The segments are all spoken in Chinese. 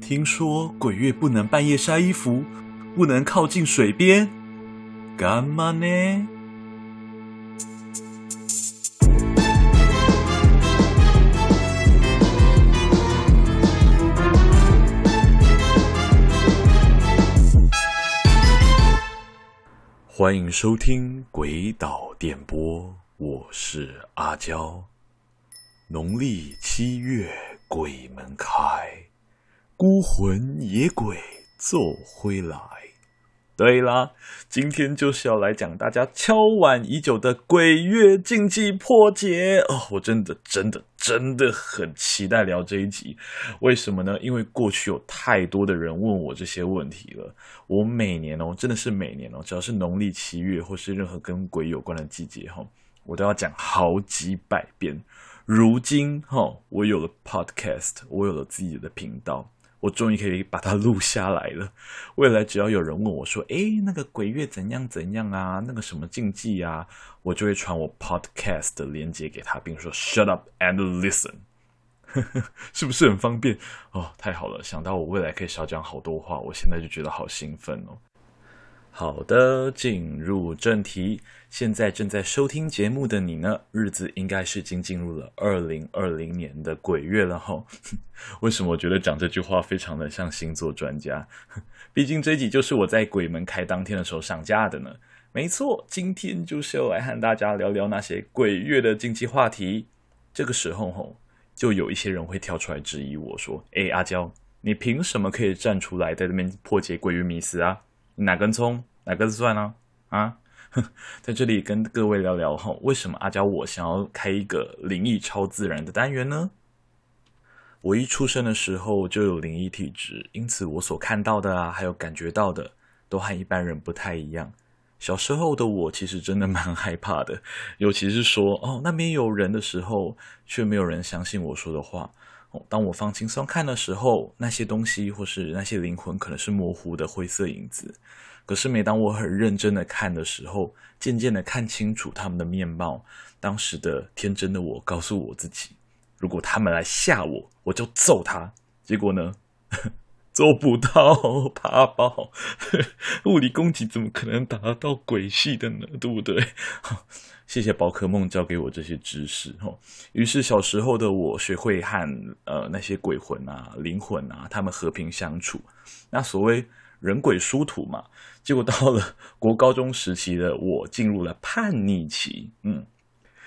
听说鬼月不能半夜晒衣服，不能靠近水边，干嘛呢？欢迎收听《鬼岛电波》，我是阿娇。农历七月，鬼门开，孤魂野鬼走回来。对啦，今天就是要来讲大家敲碗已久的鬼月禁忌破解哦！我真的、真的、真的很期待聊这一集。为什么呢？因为过去有太多的人问我这些问题了。我每年哦，真的是每年哦，只要是农历七月或是任何跟鬼有关的季节哈，我都要讲好几百遍。如今哈，我有了 podcast，我有了自己的频道。我终于可以把它录下来了。未来只要有人问我说：“诶，那个鬼月怎样怎样啊？那个什么禁忌啊？”我就会传我 podcast 的链接给他，并说 “Shut up and listen”，是不是很方便？哦，太好了！想到我未来可以少讲好多话，我现在就觉得好兴奋哦。好的，进入正题。现在正在收听节目的你呢，日子应该是已经进入了二零二零年的鬼月了哈。为什么我觉得讲这句话非常的像星座专家？毕竟这一集就是我在鬼门开当天的时候上架的呢。没错，今天就是要来和大家聊聊那些鬼月的禁忌话题。这个时候吼，就有一些人会跳出来质疑我说：“哎，阿娇，你凭什么可以站出来在这边破解鬼月迷思啊？哪根葱？”哪个算呢？啊，在这里跟各位聊聊哈，为什么阿娇我想要开一个灵异超自然的单元呢？我一出生的时候就有灵异体质，因此我所看到的啊，还有感觉到的，都和一般人不太一样。小时候的我其实真的蛮害怕的，尤其是说哦，那边有人的时候，却没有人相信我说的话。哦，当我放轻松看的时候，那些东西或是那些灵魂，可能是模糊的灰色影子。可是，每当我很认真的看的时候，渐渐的看清楚他们的面貌。当时的天真的我告诉我自己，如果他们来吓我，我就揍他。结果呢，做不到，怕爆。物理攻击怎么可能达到鬼系的呢？对不对？谢谢宝可梦教给我这些知识。于是小时候的我学会和呃那些鬼魂啊、灵魂啊，他们和平相处。那所谓。人鬼殊途嘛，结果到了 国高中时期的我进入了叛逆期，嗯，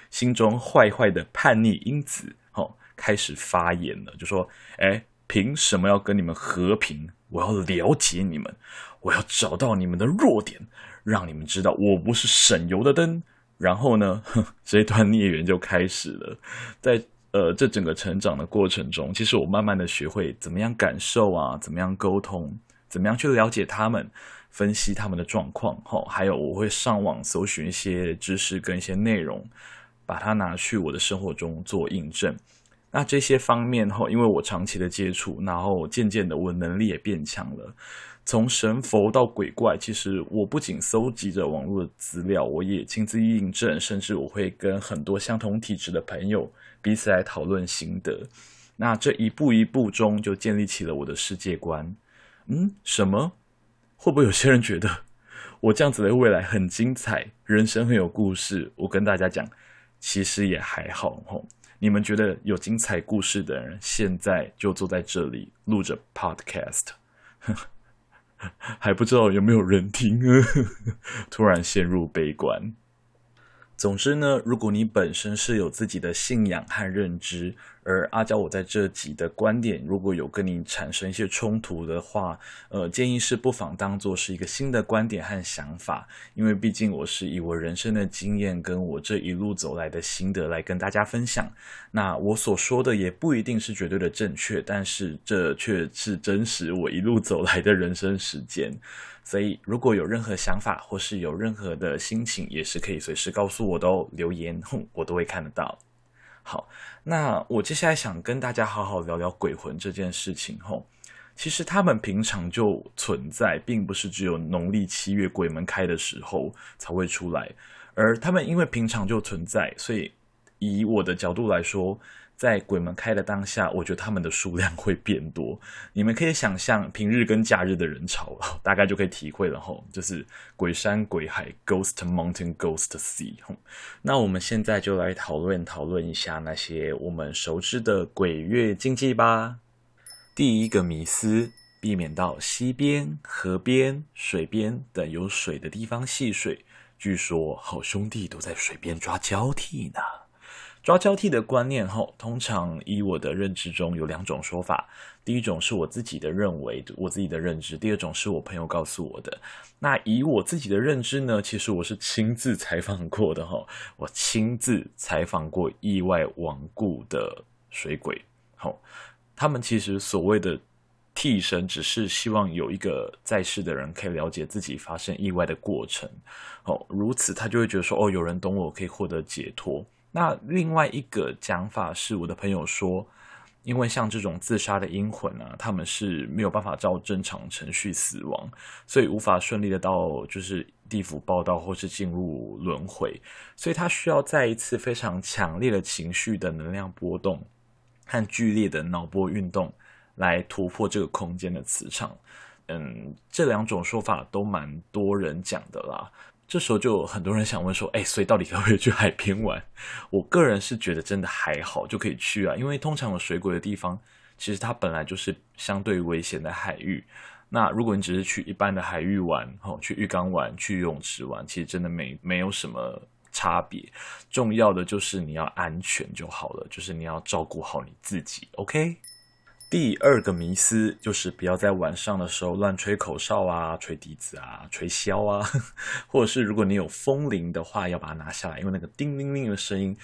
心中坏坏的叛逆因子，哦，开始发言了，就说：“哎，凭什么要跟你们和平？我要了解你们，我要找到你们的弱点，让你们知道我不是省油的灯。”然后呢，这一段孽缘就开始了。在呃这整个成长的过程中，其实我慢慢的学会怎么样感受啊，怎么样沟通。怎么样去了解他们，分析他们的状况？哈，还有我会上网搜寻一些知识跟一些内容，把它拿去我的生活中做印证。那这些方面哈，因为我长期的接触，然后渐渐的我能力也变强了。从神佛到鬼怪，其实我不仅搜集着网络的资料，我也亲自印证，甚至我会跟很多相同体质的朋友彼此来讨论心得。那这一步一步中，就建立起了我的世界观。嗯，什么？会不会有些人觉得我这样子的未来很精彩，人生很有故事？我跟大家讲，其实也还好吼。你们觉得有精彩故事的人，现在就坐在这里录着 podcast，还不知道有没有人听？突然陷入悲观。总之呢，如果你本身是有自己的信仰和认知，而阿娇我在这集的观点如果有跟你产生一些冲突的话，呃，建议是不妨当做是一个新的观点和想法，因为毕竟我是以我人生的经验跟我这一路走来的心得来跟大家分享。那我所说的也不一定是绝对的正确，但是这却是真实我一路走来的人生实践。所以，如果有任何想法或是有任何的心情，也是可以随时告诉我的哦，留言，我都会看得到。好，那我接下来想跟大家好好聊聊鬼魂这件事情。吼，其实他们平常就存在，并不是只有农历七月鬼门开的时候才会出来。而他们因为平常就存在，所以以我的角度来说，在鬼门开的当下，我觉得他们的数量会变多。你们可以想象平日跟假日的人潮，大概就可以体会了吼，就是鬼山鬼海，Ghost Mountain Ghost Sea。那我们现在就来讨论讨论一下那些我们熟知的鬼月禁忌吧。第一个迷思。避免到溪边、河边、水边等有水的地方戏水。据说好兄弟都在水边抓交替呢。抓交替的观念后，通常以我的认知中有两种说法。第一种是我自己的认为，我自己的认知；第二种是我朋友告诉我的。那以我自己的认知呢，其实我是亲自采访过的哈，我亲自采访过意外亡故的水鬼。好，他们其实所谓的。替身只是希望有一个在世的人可以了解自己发生意外的过程，哦，如此他就会觉得说，哦，有人懂我，可以获得解脱。那另外一个讲法是，我的朋友说，因为像这种自杀的阴魂啊，他们是没有办法照正常程序死亡，所以无法顺利的到就是地府报道或是进入轮回，所以他需要再一次非常强烈的情绪的能量波动和剧烈的脑波运动。来突破这个空间的磁场，嗯，这两种说法都蛮多人讲的啦。这时候就很多人想问说，哎，所以到底可不可以去海边玩？我个人是觉得真的还好，就可以去啊。因为通常有水鬼的地方，其实它本来就是相对危险的海域。那如果你只是去一般的海域玩，哦，去浴缸玩，去游泳池玩，其实真的没没有什么差别。重要的就是你要安全就好了，就是你要照顾好你自己，OK？第二个迷思就是不要在晚上的时候乱吹口哨啊、吹笛子啊、吹箫啊，或者是如果你有风铃的话，要把它拿下来，因为那个叮铃铃的声音，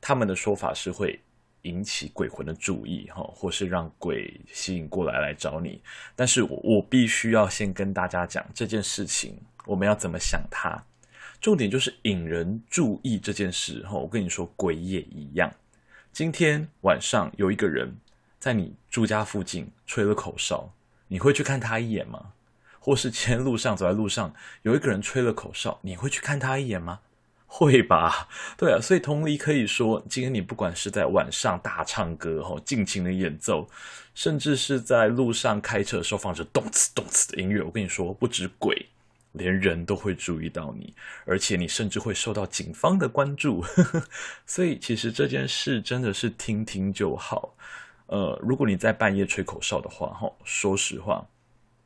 他们的说法是会引起鬼魂的注意，哈，或是让鬼吸引过来来找你。但是我我必须要先跟大家讲这件事情，我们要怎么想它？重点就是引人注意这件事，哈，我跟你说，鬼也一样。今天晚上有一个人。在你住家附近吹了口哨，你会去看他一眼吗？或是今天路上走在路上，有一个人吹了口哨，你会去看他一眼吗？会吧？对啊，所以同理可以说，今天你不管是在晚上大唱歌吼，尽情的演奏，甚至是在路上开车的时候放着动次动次的音乐，我跟你说，不止鬼，连人都会注意到你，而且你甚至会受到警方的关注。所以其实这件事真的是听听就好。呃，如果你在半夜吹口哨的话，哈，说实话，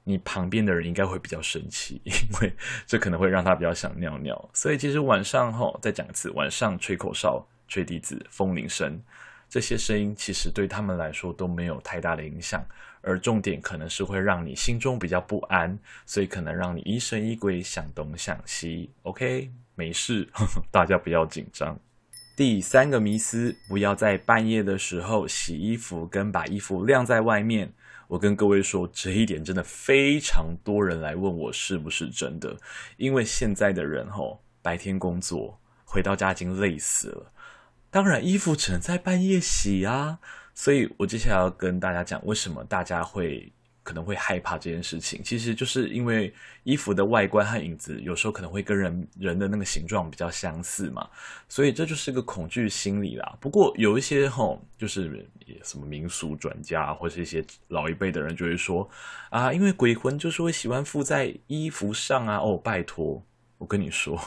你旁边的人应该会比较生气，因为这可能会让他比较想尿尿。所以其实晚上，哈，再讲一次，晚上吹口哨、吹笛子、风铃声，这些声音其实对他们来说都没有太大的影响，而重点可能是会让你心中比较不安，所以可能让你疑神疑鬼、想东想西。OK，没事，大家不要紧张。第三个迷思，不要在半夜的时候洗衣服跟把衣服晾在外面。我跟各位说，这一点真的非常多人来问我是不是真的，因为现在的人吼，白天工作回到家已经累死了，当然衣服只能在半夜洗啊。所以我接下来要跟大家讲，为什么大家会。可能会害怕这件事情，其实就是因为衣服的外观和影子有时候可能会跟人人的那个形状比较相似嘛，所以这就是一个恐惧心理啦。不过有一些吼，就是什么民俗专家或是一些老一辈的人就会说啊，因为鬼魂就是会喜欢附在衣服上啊。哦，拜托，我跟你说，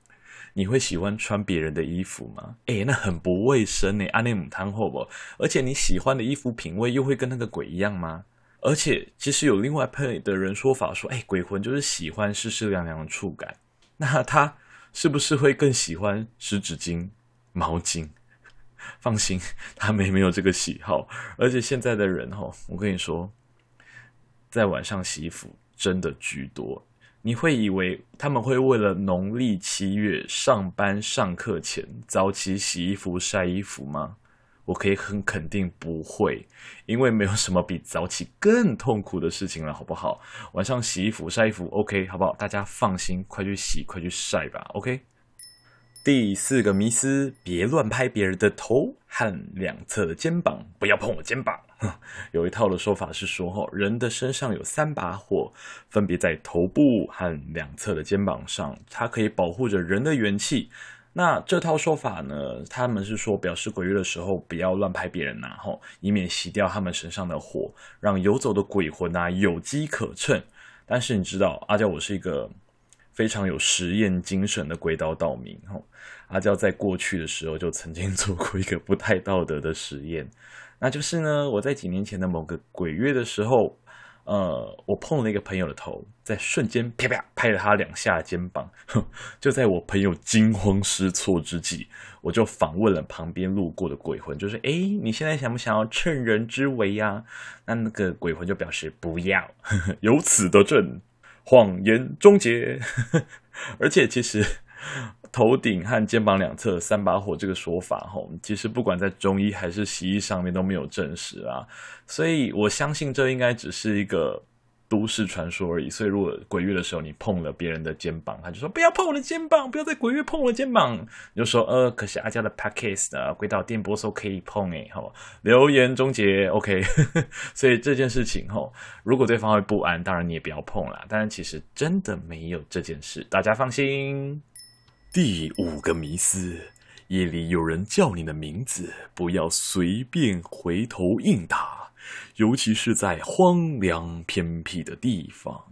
你会喜欢穿别人的衣服吗？诶，那很不卫生呢，阿内姆汤后不？而且你喜欢的衣服品味又会跟那个鬼一样吗？而且，其实有另外派的人说法说，哎，鬼魂就是喜欢湿湿凉凉的触感。那他是不是会更喜欢湿纸巾、毛巾？放心，他们没有这个喜好。而且现在的人哈，我跟你说，在晚上洗衣服真的居多。你会以为他们会为了农历七月上班上课前早起洗衣服晒衣服吗？我可以很肯定不会，因为没有什么比早起更痛苦的事情了，好不好？晚上洗衣服、晒衣服，OK，好不好？大家放心，快去洗，快去晒吧，OK。第四个迷思，别乱拍别人的头和两侧的肩膀，不要碰我肩膀。有一套的说法是说，人的身上有三把火，分别在头部和两侧的肩膀上，它可以保护着人的元气。那这套说法呢，他们是说表示鬼月的时候不要乱拍别人呐，吼，以免熄掉他们身上的火，让游走的鬼魂啊有机可乘。但是你知道，阿娇我是一个非常有实验精神的鬼道道民，吼，阿娇在过去的时候就曾经 做过一个不太道德的实验，那就是呢，我在几年前的某个鬼月的时候。呃，我碰了一个朋友的头，在瞬间啪啪拍了他两下肩膀。就在我朋友惊慌失措之际，我就访问了旁边路过的鬼魂，就是哎，你现在想不想要趁人之危呀、啊？那那个鬼魂就表示不要，由此得证，谎言终结。而且其实。头顶和肩膀两侧三把火这个说法，吼，其实不管在中医还是西医上面都没有证实啊，所以我相信这应该只是一个都市传说而已。所以如果鬼月的时候你碰了别人的肩膀，他就说不要碰我的肩膀，不要在鬼月碰我的肩膀，你就说呃，可是阿交的 Podcast 的鬼岛电波说可以碰诶，好，留言终结，OK。所以这件事情吼，如果对方会不安，当然你也不要碰啦。当然其实真的没有这件事，大家放心。第五个迷思：夜里有人叫你的名字，不要随便回头应答，尤其是在荒凉偏僻的地方。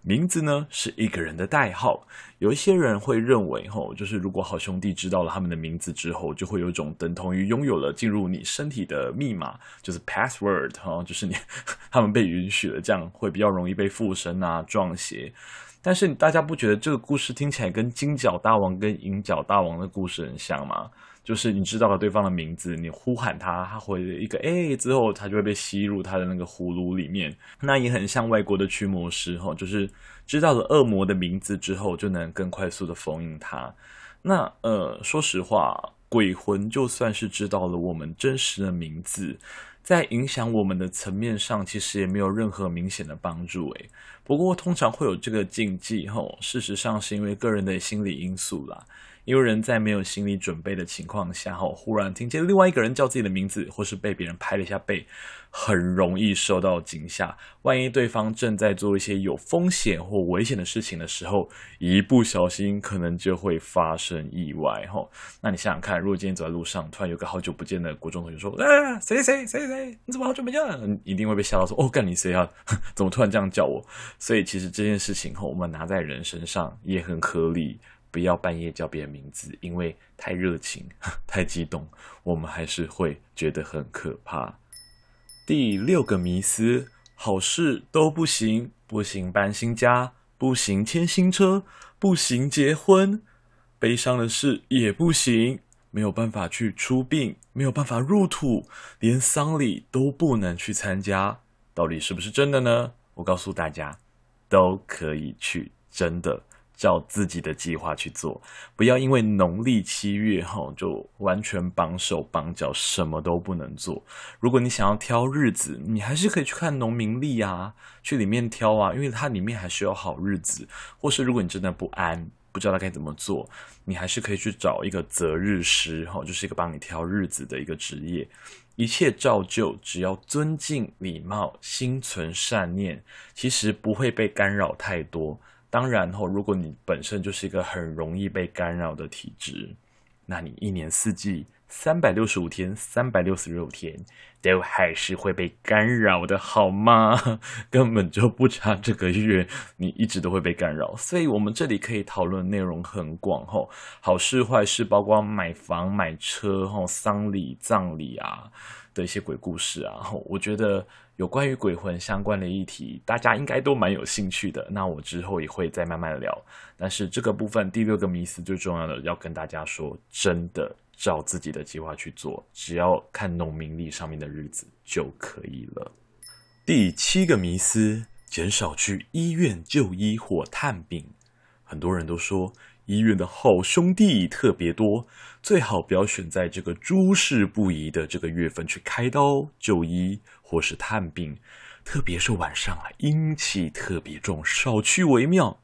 名字呢，是一个人的代号。有一些人会认为，吼，就是如果好兄弟知道了他们的名字之后，就会有一种等同于拥有了进入你身体的密码，就是 password，哈，就是你 他们被允许了，这样会比较容易被附身啊、撞邪。但是大家不觉得这个故事听起来跟金角大王跟银角大王的故事很像吗？就是你知道了对方的名字，你呼喊他，他回一个哎，之后他就会被吸入他的那个葫芦里面。那也很像外国的驱魔师哈，就是知道了恶魔的名字之后，就能更快速的封印他。那呃，说实话，鬼魂就算是知道了我们真实的名字。在影响我们的层面上，其实也没有任何明显的帮助。诶，不过通常会有这个禁忌，吼，事实上是因为个人的心理因素啦。因为人在没有心理准备的情况下，哈，忽然听见另外一个人叫自己的名字，或是被别人拍了一下背，很容易受到惊吓。万一对方正在做一些有风险或危险的事情的时候，一不小心可能就会发生意外，哈。那你想想看，如果今天走在路上，突然有个好久不见的国中同学说：“啊，谁谁谁谁，你怎么好久不见了？”一定会被吓到，说：“哦，干你谁啊？怎么突然这样叫我？”所以其实这件事情，我们拿在人身上也很合理。不要半夜叫别人名字，因为太热情、太激动，我们还是会觉得很可怕。第六个迷思：好事都不行，不行搬新家，不行牵新车，不行结婚，悲伤的事也不行，没有办法去出殡，没有办法入土，连丧礼都不能去参加。到底是不是真的呢？我告诉大家，都可以去，真的。照自己的计划去做，不要因为农历七月哈就完全绑手绑脚，什么都不能做。如果你想要挑日子，你还是可以去看农民历啊，去里面挑啊，因为它里面还是有好日子。或是如果你真的不安，不知道该怎么做，你还是可以去找一个择日师哈，就是一个帮你挑日子的一个职业。一切照旧，只要尊敬礼貌，心存善念，其实不会被干扰太多。当然后，如果你本身就是一个很容易被干扰的体质，那你一年四季三百六十五天、三百六十六天都还是会被干扰的，好吗？根本就不差这个月，你一直都会被干扰。所以，我们这里可以讨论内容很广，吼，好事坏事，包括买房、买车，吼，丧礼、葬礼啊的一些鬼故事啊，我觉得。有关于鬼魂相关的议题，大家应该都蛮有兴趣的。那我之后也会再慢慢聊。但是这个部分第六个迷思最重要的要跟大家说，真的照自己的计划去做，只要看农民历上面的日子就可以了。第七个迷思，减少去医院就医或探病。很多人都说。医院的好兄弟特别多，最好不要选在这个诸事不宜的这个月份去开刀就医或是探病，特别是晚上啊，阴气特别重，少去为妙。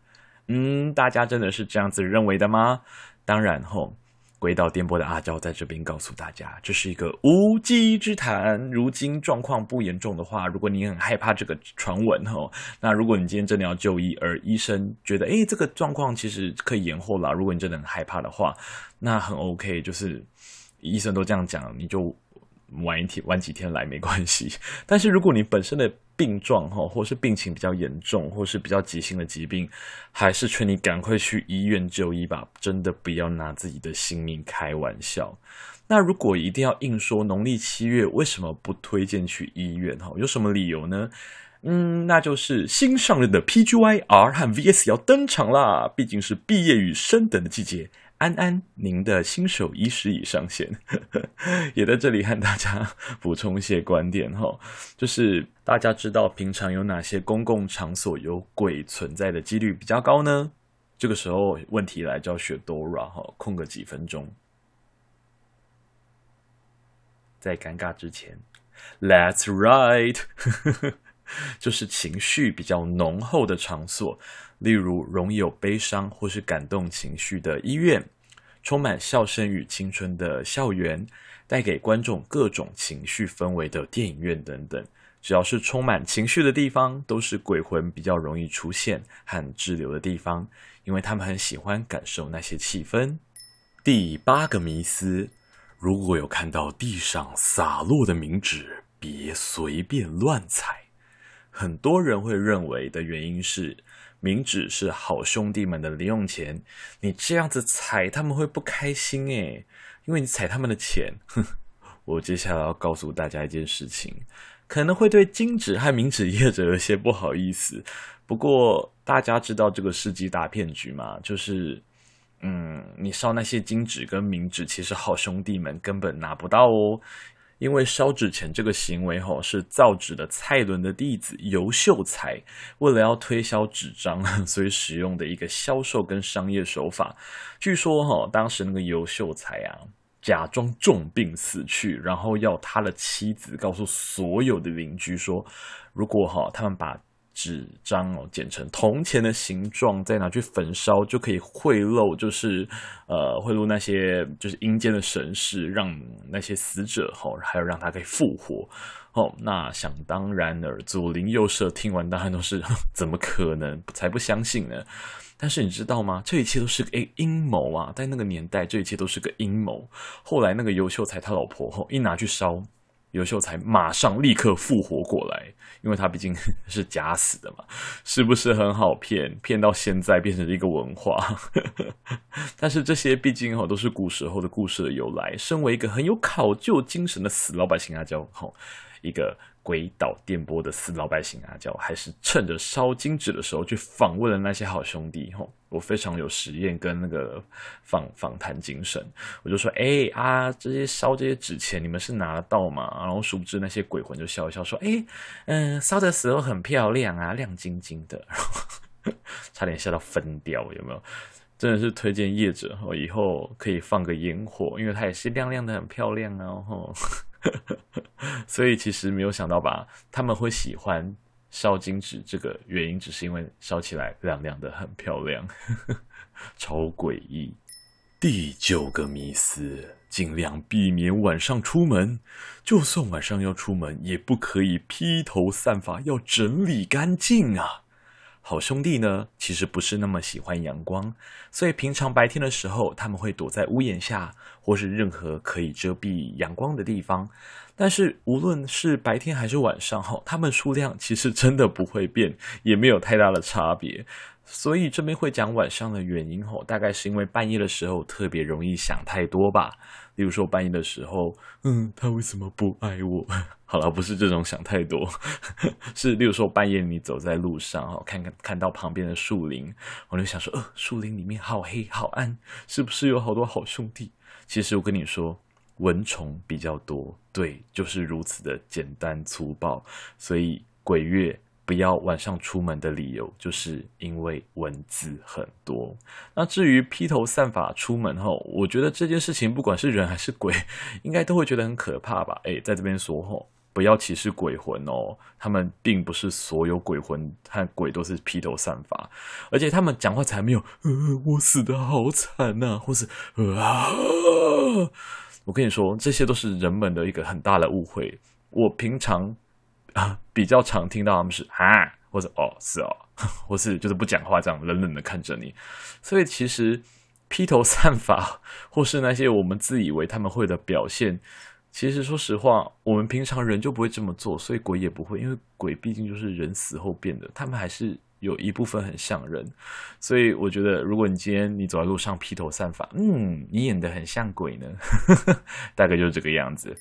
嗯，大家真的是这样子认为的吗？当然吼，诡岛电波的阿娇在这边告诉大家，这是一个无稽之谈。如今状况不严重的话，如果你很害怕这个传闻哦，那如果你今天真的要就医，而医生觉得诶这个状况其实可以延后了，如果你真的很害怕的话，那很 OK，就是医生都这样讲，你就。晚一天，晚几天来没关系。但是如果你本身的病状哈，或是病情比较严重，或是比较急性的疾病，还是劝你赶快去医院就医吧。真的不要拿自己的性命开玩笑。那如果一定要硬说农历七月为什么不推荐去医院哈？有什么理由呢？嗯，那就是新上任的 PGY-R 和 VS 要登场啦。毕竟是毕业与升等的季节。安安，您的新手医师已上线，也在这里和大家补充一些观点哈，就是大家知道平常有哪些公共场所有鬼存在的几率比较高呢？这个时候问题来就要学 Dora 哈，空个几分钟，在尴尬之前，Let's right，就是情绪比较浓厚的场所。例如，容易有悲伤或是感动情绪的医院，充满笑声与青春的校园，带给观众各种情绪氛围的电影院等等，只要是充满情绪的地方，都是鬼魂比较容易出现和滞留的地方，因为他们很喜欢感受那些气氛。第八个迷思：如果有看到地上洒落的冥纸，别随便乱踩。很多人会认为的原因是。冥纸是好兄弟们的零用钱，你这样子踩他们会不开心诶，因为你踩他们的钱。我接下来要告诉大家一件事情，可能会对金纸和冥纸业者有些不好意思，不过大家知道这个世纪大骗局吗？就是，嗯，你烧那些金纸跟冥纸，其实好兄弟们根本拿不到哦。因为烧纸钱这个行为，吼是造纸的蔡伦的弟子尤秀才为了要推销纸张，所以使用的一个销售跟商业手法。据说，哈，当时那个尤秀才啊，假装重病死去，然后要他的妻子告诉所有的邻居说，如果哈他们把纸张哦，剪成铜钱的形状，再拿去焚烧，就可以贿赂，就是呃，贿赂那些就是阴间的神士，让那些死者哦，还有让他可以复活哦。那想当然尔，左邻右舍听完当然都是 怎么可能，才不相信呢？但是你知道吗？这一切都是个阴谋啊！在那个年代，这一切都是个阴谋。后来那个尤秀才他老婆吼一拿去烧。尤秀才马上立刻复活过来，因为他毕竟 是假死的嘛，是不是很好骗？骗到现在变成了一个文化，但是这些毕竟哈都是古时候的故事的由来。身为一个很有考究精神的死老百姓阿娇，哈一个。鬼岛电波的死老百姓阿交，还是趁着烧金纸的时候去访问了那些好兄弟吼，我非常有实验跟那个访访谈精神，我就说，哎、啊，这些烧这些纸钱，你们是拿得到吗？然后殊不知那些鬼魂就笑一笑说，哎、嗯，烧的时候很漂亮啊，亮晶晶的，差点笑到分掉，有没有？真的是推荐业者，以后可以放个烟火，因为它也是亮亮的，很漂亮哦吼。所以其实没有想到吧，他们会喜欢烧金纸，这个原因只是因为烧起来亮亮的，很漂亮，超诡异。第九个迷思：尽量避免晚上出门，就算晚上要出门，也不可以披头散发，要整理干净啊。好兄弟呢，其实不是那么喜欢阳光，所以平常白天的时候，他们会躲在屋檐下，或是任何可以遮蔽阳光的地方。但是无论是白天还是晚上，哈，他们数量其实真的不会变，也没有太大的差别。所以这边会讲晚上的原因，吼，大概是因为半夜的时候特别容易想太多吧。例如说半夜的时候，嗯，他为什么不爱我？好了，不是这种想太多，是例如说半夜你走在路上，哈，看看看到旁边的树林，我就想说，呃，树林里面好黑好暗，是不是有好多好兄弟？其实我跟你说，蚊虫比较多，对，就是如此的简单粗暴。所以鬼月。不要晚上出门的理由，就是因为蚊子很多。那至于披头散发出门后，我觉得这件事情不管是人还是鬼，应该都会觉得很可怕吧？诶，在这边说吼，不要歧视鬼魂哦，他们并不是所有鬼魂和鬼都是披头散发，而且他们讲话才没有，呃，我死得好惨呐，或是啊，我跟你说，这些都是人们的一个很大的误会。我平常啊 比较常听到他们是啊，或者哦是哦，或是就是不讲话这样冷冷的看着你，所以其实披头散发 或是那些我们自以为他们会的表现。其实，说实话，我们平常人就不会这么做，所以鬼也不会，因为鬼毕竟就是人死后变的，他们还是有一部分很像人，所以我觉得，如果你今天你走在路上披头散发，嗯，你演得很像鬼呢，大概就是这个样子。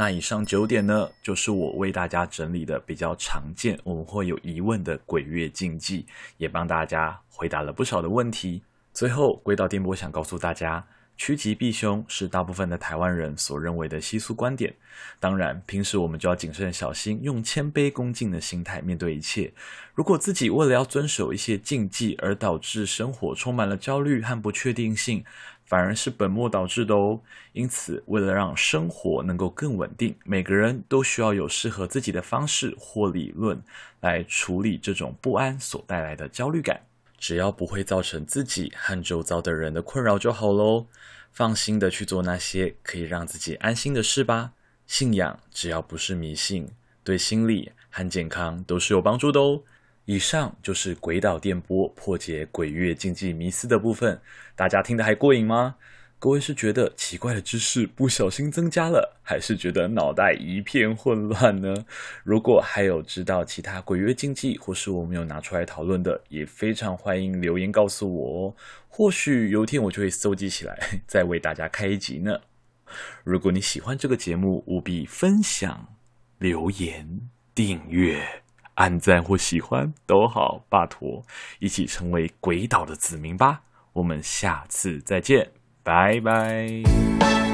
那以上九点呢，就是我为大家整理的比较常见，我们会有疑问的鬼月禁忌，也帮大家回答了不少的问题。最后，归到电波想告诉大家。趋吉避凶是大部分的台湾人所认为的习俗观点。当然，平时我们就要谨慎小心，用谦卑恭敬的心态面对一切。如果自己为了要遵守一些禁忌而导致生活充满了焦虑和不确定性，反而是本末倒置的哦。因此，为了让生活能够更稳定，每个人都需要有适合自己的方式或理论来处理这种不安所带来的焦虑感。只要不会造成自己和周遭的人的困扰就好喽。放心的去做那些可以让自己安心的事吧。信仰只要不是迷信，对心理和健康都是有帮助的哦。以上就是鬼岛电波破解鬼月禁忌迷思的部分，大家听得还过瘾吗？各位是觉得奇怪的知识不小心增加了，还是觉得脑袋一片混乱呢？如果还有知道其他鬼月禁忌，或是我没有拿出来讨论的，也非常欢迎留言告诉我哦。或许有一天我就会搜集起来，再为大家开一集呢。如果你喜欢这个节目，务必分享、留言、订阅、按赞或喜欢都好，拜托，一起成为鬼岛的子民吧。我们下次再见。拜拜。